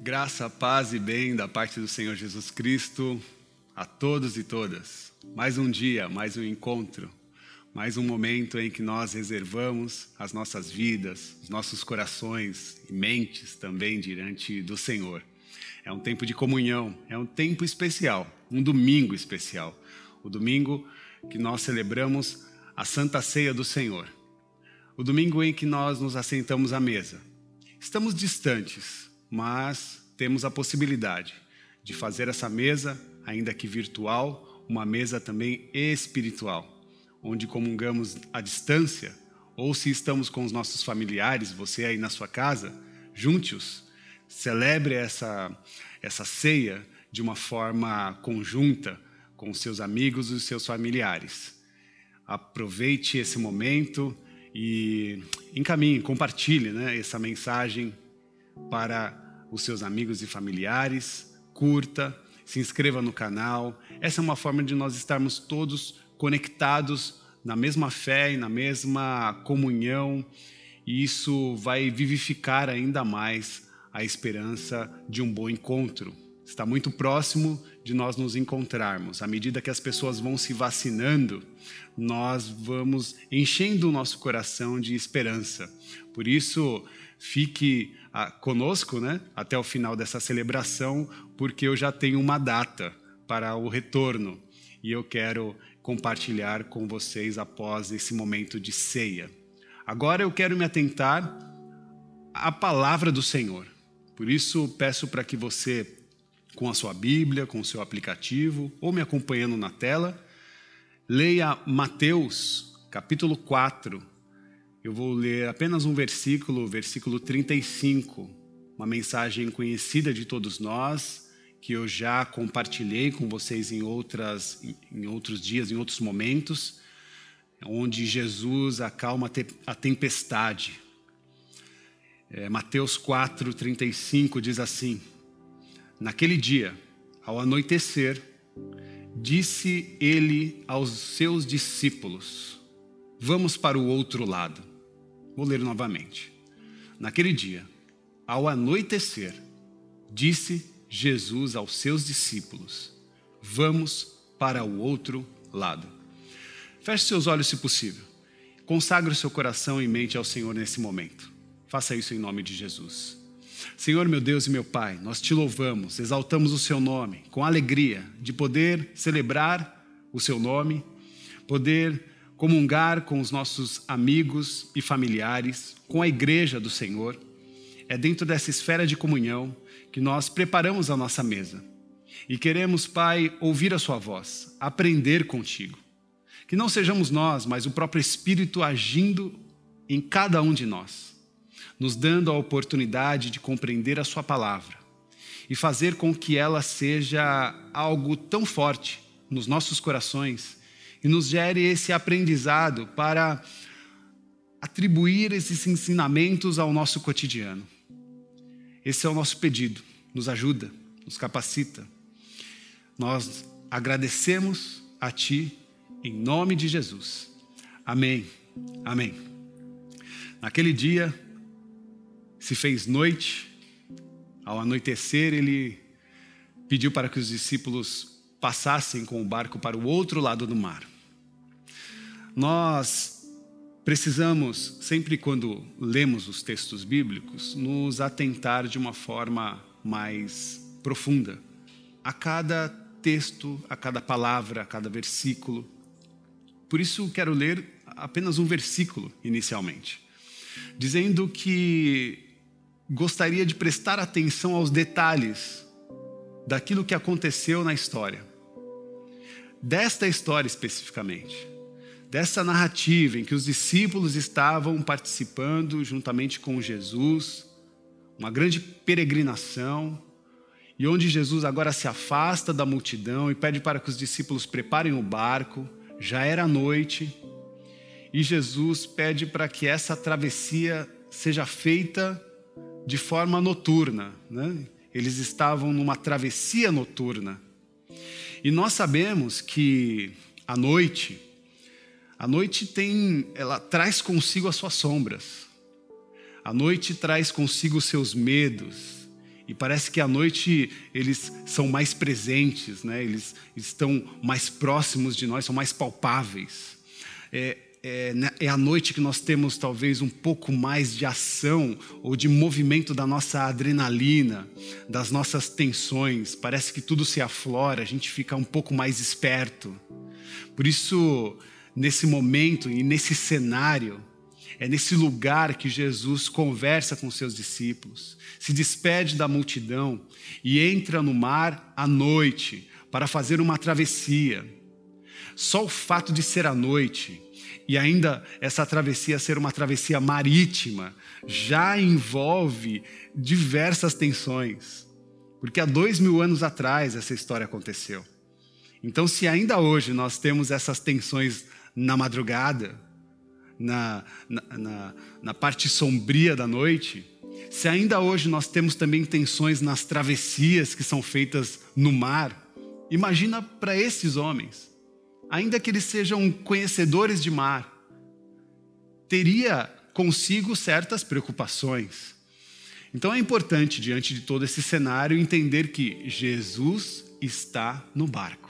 Graça, paz e bem da parte do Senhor Jesus Cristo a todos e todas. Mais um dia, mais um encontro, mais um momento em que nós reservamos as nossas vidas, os nossos corações e mentes também diante do Senhor. É um tempo de comunhão, é um tempo especial, um domingo especial. O domingo que nós celebramos a Santa Ceia do Senhor. O domingo em que nós nos assentamos à mesa. Estamos distantes, mas temos a possibilidade de fazer essa mesa, ainda que virtual, uma mesa também espiritual, onde comungamos à distância, ou se estamos com os nossos familiares, você aí na sua casa, juntos, celebre essa, essa ceia de uma forma conjunta com seus amigos e seus familiares. Aproveite esse momento e encaminhe, compartilhe né, essa mensagem para os seus amigos e familiares, curta, se inscreva no canal. Essa é uma forma de nós estarmos todos conectados na mesma fé e na mesma comunhão, e isso vai vivificar ainda mais a esperança de um bom encontro. Está muito próximo de nós nos encontrarmos. À medida que as pessoas vão se vacinando, nós vamos enchendo o nosso coração de esperança. Por isso, fique ah, conosco né, até o final dessa celebração, porque eu já tenho uma data para o retorno e eu quero compartilhar com vocês após esse momento de ceia. Agora eu quero me atentar à palavra do Senhor. Por isso peço para que você, com a sua Bíblia, com o seu aplicativo, ou me acompanhando na tela, leia Mateus, capítulo 4, eu vou ler apenas um versículo, versículo 35, uma mensagem conhecida de todos nós, que eu já compartilhei com vocês em, outras, em outros dias, em outros momentos, onde Jesus acalma a tempestade. É, Mateus 4, 35 diz assim: Naquele dia, ao anoitecer, disse ele aos seus discípulos: Vamos para o outro lado. Vou ler novamente. Naquele dia, ao anoitecer, disse Jesus aos seus discípulos: Vamos para o outro lado. Feche seus olhos se possível. Consagre o seu coração e mente ao Senhor nesse momento. Faça isso em nome de Jesus. Senhor, meu Deus e meu Pai, nós te louvamos, exaltamos o seu nome com alegria de poder celebrar o seu nome, poder comungar com os nossos amigos e familiares, com a igreja do Senhor. É dentro dessa esfera de comunhão que nós preparamos a nossa mesa. E queremos, Pai, ouvir a Sua voz, aprender contigo. Que não sejamos nós, mas o próprio Espírito agindo em cada um de nós, nos dando a oportunidade de compreender a Sua palavra e fazer com que ela seja algo tão forte nos nossos corações e nos gere esse aprendizado para atribuir esses ensinamentos ao nosso cotidiano. Esse é o nosso pedido. Nos ajuda, nos capacita. Nós agradecemos a Ti em nome de Jesus. Amém. Amém. Naquele dia se fez noite. Ao anoitecer, ele pediu para que os discípulos passassem com o barco para o outro lado do mar. Nós precisamos, sempre quando lemos os textos bíblicos, nos atentar de uma forma mais profunda a cada texto, a cada palavra, a cada versículo. Por isso quero ler apenas um versículo inicialmente, dizendo que gostaria de prestar atenção aos detalhes daquilo que aconteceu na história. Desta história especificamente dessa narrativa em que os discípulos estavam participando juntamente com Jesus, uma grande peregrinação, e onde Jesus agora se afasta da multidão e pede para que os discípulos preparem o barco, já era noite, e Jesus pede para que essa travessia seja feita de forma noturna. Né? Eles estavam numa travessia noturna. E nós sabemos que à noite, a noite tem, ela traz consigo as suas sombras. A noite traz consigo os seus medos E parece que à noite eles são mais presentes, né? eles estão mais próximos de nós, são mais palpáveis. É, é, né, é, a noite que nós temos talvez um pouco mais de ação ou de movimento da nossa adrenalina, das nossas tensões. Parece que tudo se aflora, a gente fica um pouco mais esperto. Por isso, nesse momento e nesse cenário, é nesse lugar que Jesus conversa com seus discípulos, se despede da multidão e entra no mar à noite para fazer uma travessia. Só o fato de ser à noite e ainda essa travessia ser uma travessia marítima já envolve diversas tensões, porque há dois mil anos atrás essa história aconteceu. Então, se ainda hoje nós temos essas tensões na madrugada, na, na, na, na parte sombria da noite, se ainda hoje nós temos também tensões nas travessias que são feitas no mar, imagina para esses homens, ainda que eles sejam conhecedores de mar, teria consigo certas preocupações. Então é importante, diante de todo esse cenário, entender que Jesus está no barco.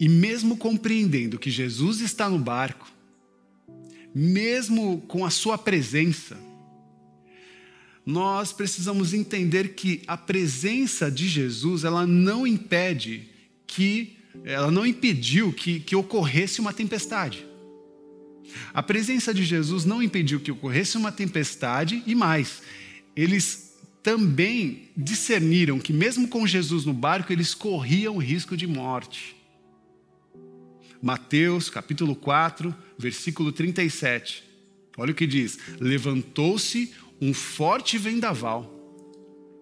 E mesmo compreendendo que Jesus está no barco, mesmo com a sua presença, nós precisamos entender que a presença de Jesus, ela não impede que, ela não impediu que, que ocorresse uma tempestade. A presença de Jesus não impediu que ocorresse uma tempestade e mais, eles também discerniram que mesmo com Jesus no barco, eles corriam risco de morte. Mateus capítulo 4, versículo 37. Olha o que diz: Levantou-se um forte vendaval,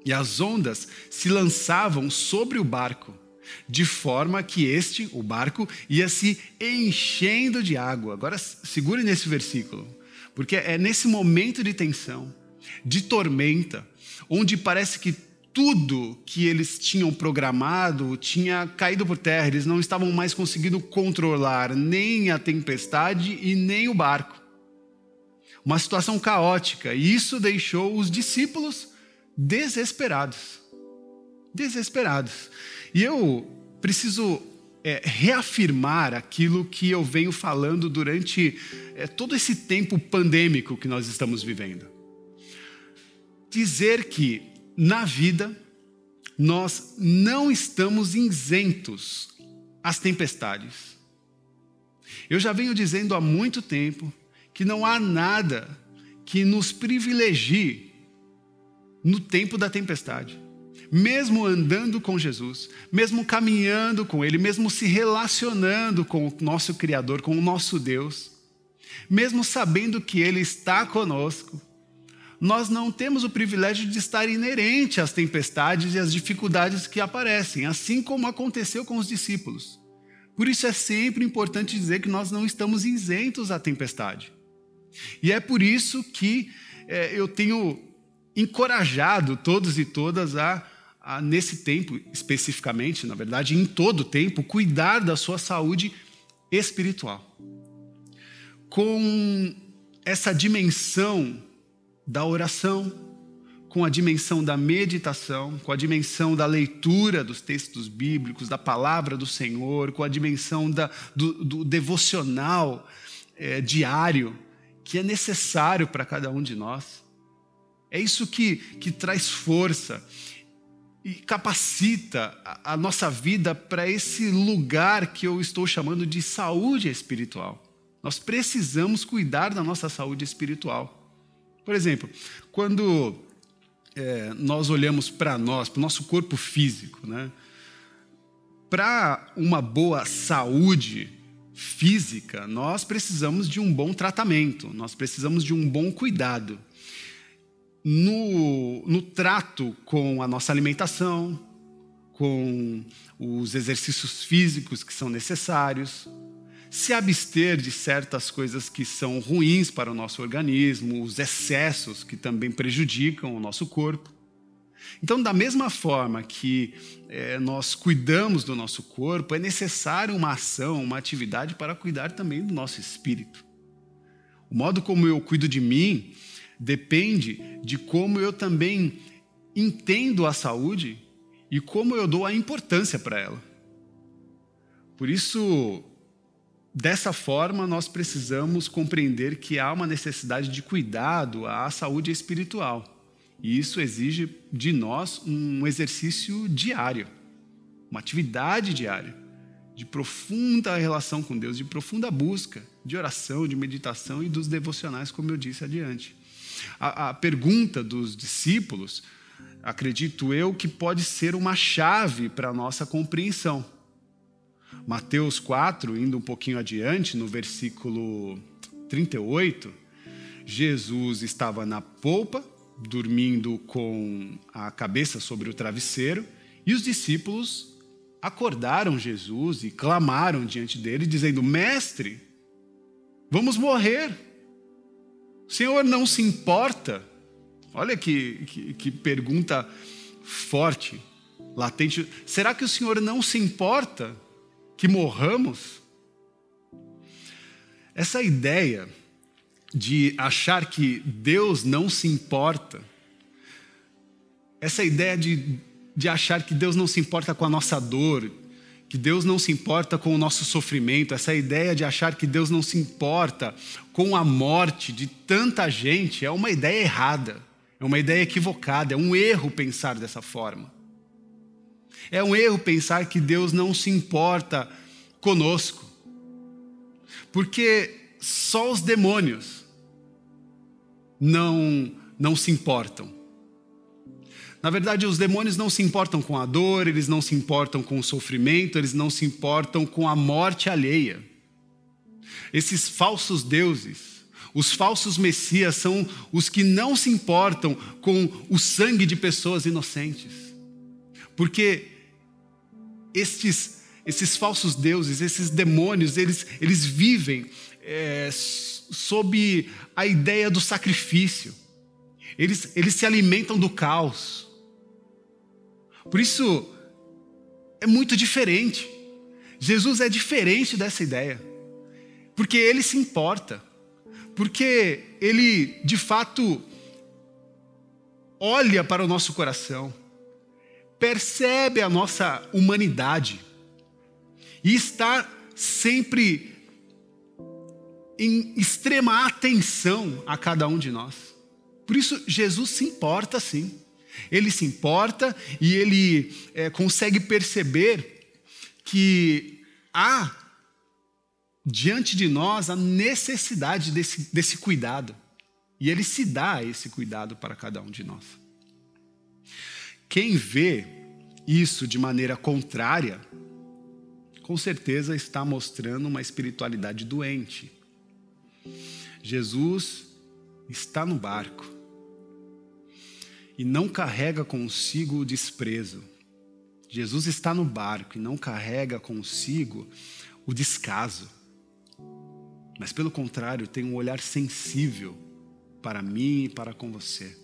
e as ondas se lançavam sobre o barco, de forma que este, o barco, ia se enchendo de água. Agora segure nesse versículo, porque é nesse momento de tensão, de tormenta, onde parece que tudo que eles tinham programado tinha caído por terra, eles não estavam mais conseguindo controlar nem a tempestade e nem o barco. Uma situação caótica, e isso deixou os discípulos desesperados. Desesperados. E eu preciso é, reafirmar aquilo que eu venho falando durante é, todo esse tempo pandêmico que nós estamos vivendo. Dizer que na vida, nós não estamos isentos às tempestades. Eu já venho dizendo há muito tempo que não há nada que nos privilegie no tempo da tempestade. Mesmo andando com Jesus, mesmo caminhando com Ele, mesmo se relacionando com o nosso Criador, com o nosso Deus, mesmo sabendo que Ele está conosco, nós não temos o privilégio de estar inerente às tempestades e às dificuldades que aparecem, assim como aconteceu com os discípulos. Por isso é sempre importante dizer que nós não estamos isentos à tempestade. E é por isso que é, eu tenho encorajado todos e todas a, a, nesse tempo especificamente, na verdade, em todo o tempo, cuidar da sua saúde espiritual. Com essa dimensão da oração, com a dimensão da meditação, com a dimensão da leitura dos textos bíblicos, da palavra do Senhor, com a dimensão da, do, do devocional é, diário que é necessário para cada um de nós. É isso que, que traz força e capacita a, a nossa vida para esse lugar que eu estou chamando de saúde espiritual. Nós precisamos cuidar da nossa saúde espiritual. Por exemplo, quando é, nós olhamos para nós, para o nosso corpo físico, né? para uma boa saúde física, nós precisamos de um bom tratamento, nós precisamos de um bom cuidado. No, no trato com a nossa alimentação, com os exercícios físicos que são necessários, se abster de certas coisas que são ruins para o nosso organismo, os excessos que também prejudicam o nosso corpo. Então, da mesma forma que é, nós cuidamos do nosso corpo, é necessário uma ação, uma atividade para cuidar também do nosso espírito. O modo como eu cuido de mim depende de como eu também entendo a saúde e como eu dou a importância para ela. Por isso, dessa forma, nós precisamos compreender que há uma necessidade de cuidado à saúde espiritual. E isso exige de nós um exercício diário, uma atividade diária, de profunda relação com Deus, de profunda busca, de oração, de meditação e dos devocionais, como eu disse adiante. A, a pergunta dos discípulos, acredito eu, que pode ser uma chave para a nossa compreensão. Mateus 4, indo um pouquinho adiante, no versículo 38, Jesus estava na polpa, dormindo com a cabeça sobre o travesseiro, e os discípulos acordaram Jesus e clamaram diante dele, dizendo: Mestre, vamos morrer. O Senhor não se importa. Olha que, que, que pergunta forte, latente. Será que o Senhor não se importa que morramos? Essa ideia de achar que Deus não se importa, essa ideia de, de achar que Deus não se importa com a nossa dor, que Deus não se importa com o nosso sofrimento, essa ideia de achar que Deus não se importa com a morte de tanta gente, é uma ideia errada, é uma ideia equivocada, é um erro pensar dessa forma. É um erro pensar que Deus não se importa conosco, porque só os demônios não, não se importam. Na verdade, os demônios não se importam com a dor, eles não se importam com o sofrimento, eles não se importam com a morte alheia. Esses falsos deuses, os falsos messias, são os que não se importam com o sangue de pessoas inocentes. Porque estes, esses falsos deuses, esses demônios, eles, eles vivem é, sob a ideia do sacrifício. Eles, eles se alimentam do caos. Por isso, é muito diferente. Jesus é diferente dessa ideia. Porque ele se importa. Porque ele, de fato, olha para o nosso coração, percebe a nossa humanidade e está sempre em extrema atenção a cada um de nós. Por isso, Jesus se importa sim. Ele se importa e ele é, consegue perceber que há diante de nós a necessidade desse, desse cuidado. E ele se dá esse cuidado para cada um de nós. Quem vê isso de maneira contrária, com certeza está mostrando uma espiritualidade doente Jesus está no barco e não carrega consigo o desprezo. Jesus está no barco e não carrega consigo o descaso, mas pelo contrário, tem um olhar sensível para mim e para com você.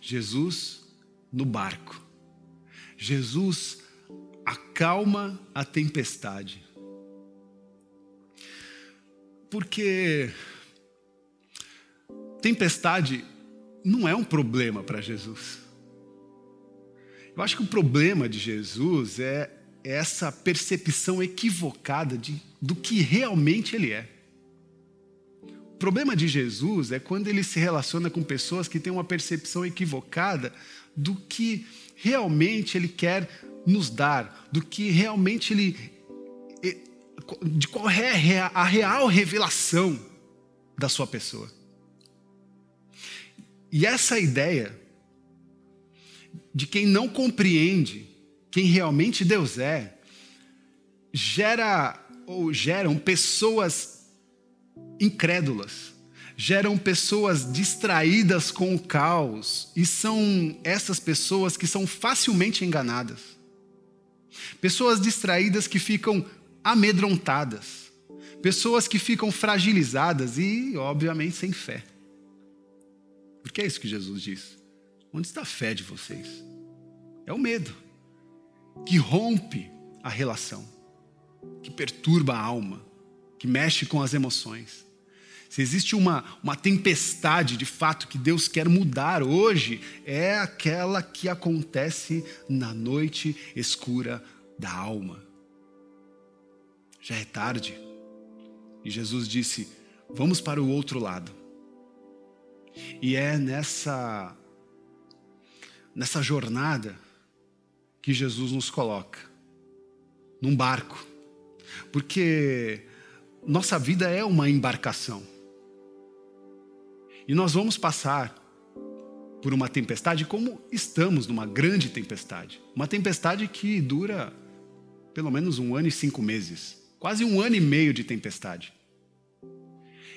Jesus no barco. Jesus acalma a tempestade. Porque tempestade não é um problema para Jesus. Eu acho que o problema de Jesus é essa percepção equivocada de, do que realmente ele é. O problema de Jesus é quando ele se relaciona com pessoas que têm uma percepção equivocada do que realmente ele quer nos dar, do que realmente ele de qual é a real revelação da sua pessoa. E essa ideia de quem não compreende quem realmente Deus é, gera ou geram pessoas incrédulas, geram pessoas distraídas com o caos, e são essas pessoas que são facilmente enganadas. Pessoas distraídas que ficam amedrontadas, pessoas que ficam fragilizadas e, obviamente, sem fé. Porque é isso que Jesus diz. Onde está a fé de vocês? É o medo que rompe a relação, que perturba a alma, que mexe com as emoções. Se existe uma, uma tempestade de fato que Deus quer mudar hoje, é aquela que acontece na noite escura da alma. Já é tarde. E Jesus disse: Vamos para o outro lado. E é nessa nessa jornada que Jesus nos coloca num barco. Porque nossa vida é uma embarcação. E nós vamos passar por uma tempestade como estamos numa grande tempestade. Uma tempestade que dura pelo menos um ano e cinco meses quase um ano e meio de tempestade.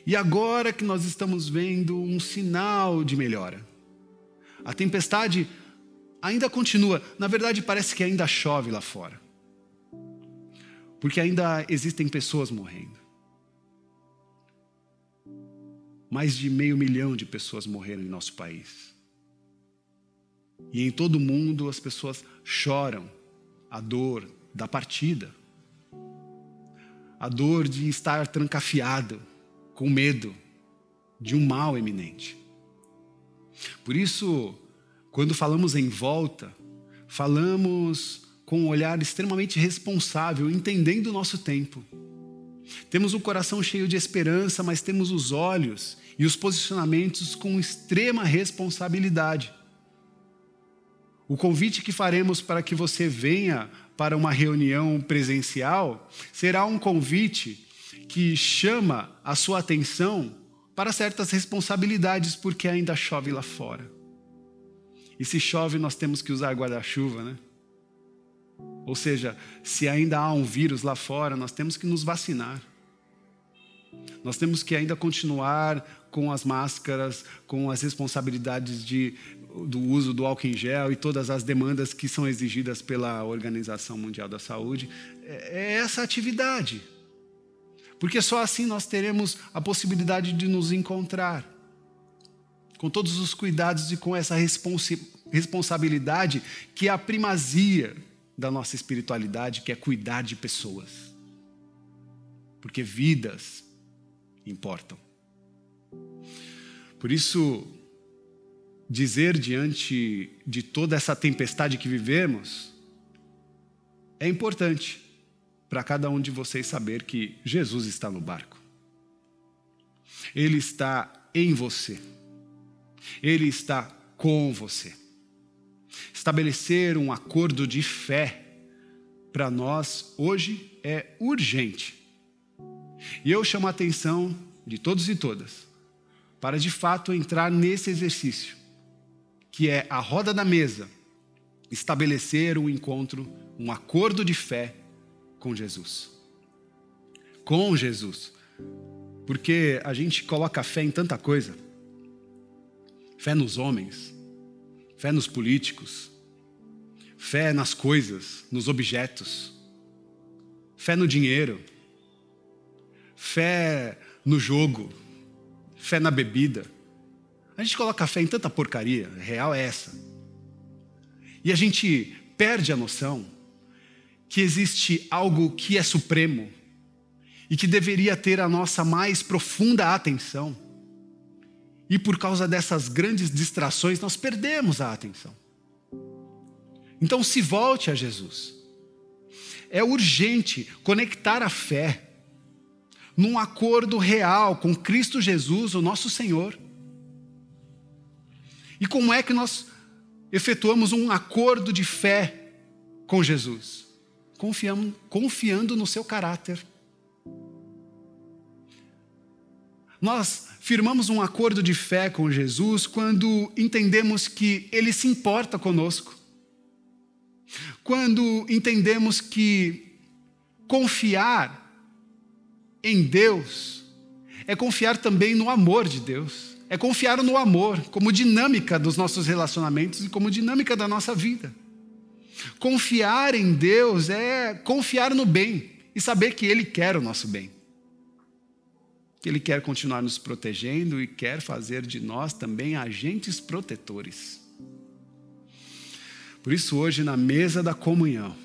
E agora que nós estamos vendo um sinal de melhora. A tempestade ainda continua, na verdade, parece que ainda chove lá fora. Porque ainda existem pessoas morrendo. Mais de meio milhão de pessoas morreram em nosso país. E em todo o mundo as pessoas choram a dor da partida. A dor de estar trancafiado, com medo de um mal eminente. Por isso, quando falamos em volta, falamos com um olhar extremamente responsável, entendendo o nosso tempo. Temos o coração cheio de esperança, mas temos os olhos e os posicionamentos com extrema responsabilidade. O convite que faremos para que você venha para uma reunião presencial será um convite que chama a sua atenção para certas responsabilidades, porque ainda chove lá fora. E se chove, nós temos que usar guarda-chuva, né? Ou seja, se ainda há um vírus lá fora, nós temos que nos vacinar. Nós temos que ainda continuar com as máscaras, com as responsabilidades de, do uso do álcool em gel e todas as demandas que são exigidas pela Organização Mundial da Saúde. É, é essa atividade. Porque só assim nós teremos a possibilidade de nos encontrar. Com todos os cuidados e com essa responsabilidade que é a primazia da nossa espiritualidade, que é cuidar de pessoas. Porque vidas importam. Por isso, dizer diante de toda essa tempestade que vivemos é importante para cada um de vocês saber que Jesus está no barco. Ele está em você. Ele está com você. Estabelecer um acordo de fé para nós hoje é urgente. E eu chamo a atenção de todos e todas para de fato entrar nesse exercício, que é a roda da mesa, estabelecer um encontro, um acordo de fé com Jesus. Com Jesus. Porque a gente coloca fé em tanta coisa. Fé nos homens, fé nos políticos, fé nas coisas, nos objetos, fé no dinheiro, fé no jogo, fé na bebida. A gente coloca fé em tanta porcaria, real é essa. E a gente perde a noção que existe algo que é supremo e que deveria ter a nossa mais profunda atenção. E por causa dessas grandes distrações, nós perdemos a atenção. Então, se volte a Jesus. É urgente conectar a fé num acordo real com Cristo Jesus, o nosso Senhor. E como é que nós efetuamos um acordo de fé com Jesus? Confiamos, confiando no seu caráter. Nós firmamos um acordo de fé com Jesus quando entendemos que Ele se importa conosco. Quando entendemos que confiar em Deus é confiar também no amor de Deus, é confiar no amor como dinâmica dos nossos relacionamentos e como dinâmica da nossa vida. Confiar em Deus é confiar no bem e saber que Ele quer o nosso bem. Que Ele quer continuar nos protegendo e quer fazer de nós também agentes protetores. Por isso, hoje, na mesa da comunhão,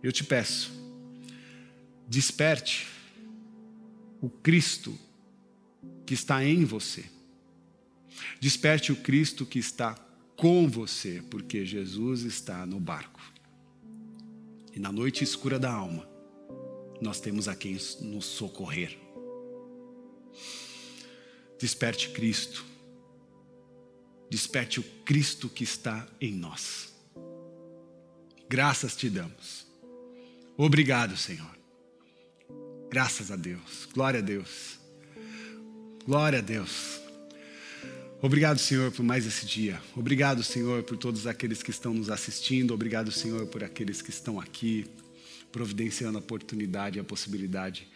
eu te peço, desperte o Cristo que está em você. Desperte o Cristo que está com você, porque Jesus está no barco. E na noite escura da alma, nós temos a quem nos socorrer. Desperte Cristo. Desperte o Cristo que está em nós. Graças te damos. Obrigado, Senhor. Graças a Deus. Glória a Deus. Glória a Deus. Obrigado, Senhor, por mais esse dia. Obrigado, Senhor, por todos aqueles que estão nos assistindo. Obrigado, Senhor, por aqueles que estão aqui, providenciando a oportunidade, a possibilidade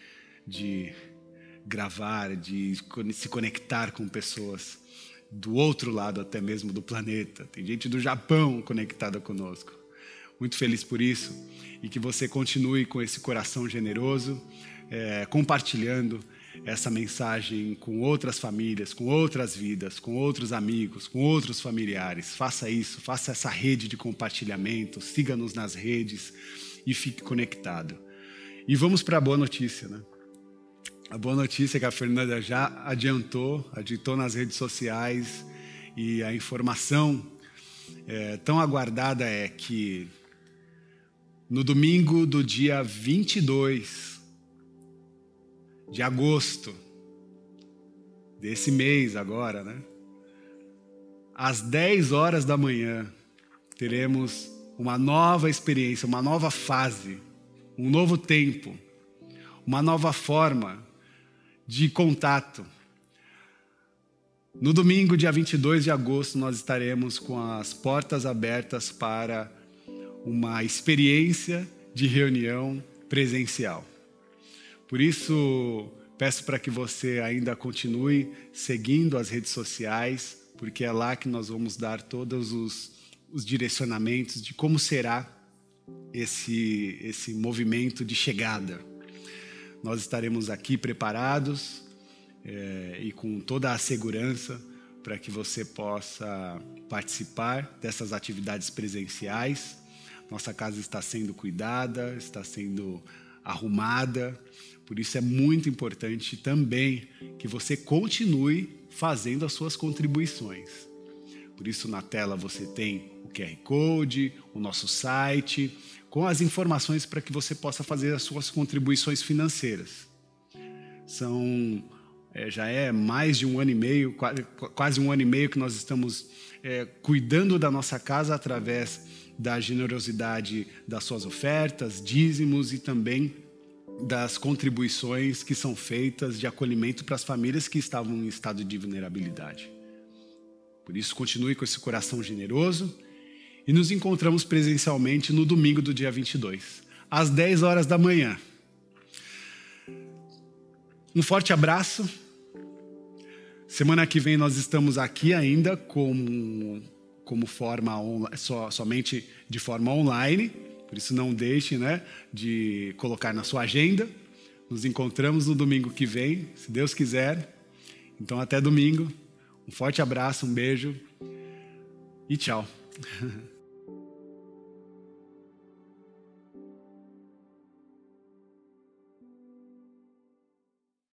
de gravar, de se conectar com pessoas do outro lado, até mesmo do planeta. Tem gente do Japão conectada conosco. Muito feliz por isso e que você continue com esse coração generoso, é, compartilhando essa mensagem com outras famílias, com outras vidas, com outros amigos, com outros familiares. Faça isso, faça essa rede de compartilhamento, siga-nos nas redes e fique conectado. E vamos para a boa notícia, né? A boa notícia é que a Fernanda já adiantou, adiantou nas redes sociais e a informação é, tão aguardada é que no domingo do dia 22 de agosto desse mês agora, né? Às 10 horas da manhã, teremos uma nova experiência, uma nova fase, um novo tempo, uma nova forma de contato. No domingo, dia 22 de agosto, nós estaremos com as portas abertas para uma experiência de reunião presencial. Por isso, peço para que você ainda continue seguindo as redes sociais, porque é lá que nós vamos dar todos os, os direcionamentos de como será esse, esse movimento de chegada. Nós estaremos aqui preparados é, e com toda a segurança para que você possa participar dessas atividades presenciais. Nossa casa está sendo cuidada, está sendo arrumada, por isso é muito importante também que você continue fazendo as suas contribuições. Por isso na tela você tem o QR Code, o nosso site, com as informações para que você possa fazer as suas contribuições financeiras. São é, já é mais de um ano e meio, quase um ano e meio que nós estamos é, cuidando da nossa casa através da generosidade das suas ofertas, dízimos e também das contribuições que são feitas de acolhimento para as famílias que estavam em estado de vulnerabilidade. Por isso, continue com esse coração generoso e nos encontramos presencialmente no domingo do dia 22, às 10 horas da manhã. Um forte abraço. Semana que vem nós estamos aqui ainda como, como forma so, somente de forma online por isso não deixe né, de colocar na sua agenda. Nos encontramos no domingo que vem, se Deus quiser. Então até domingo. Um forte abraço, um beijo e tchau.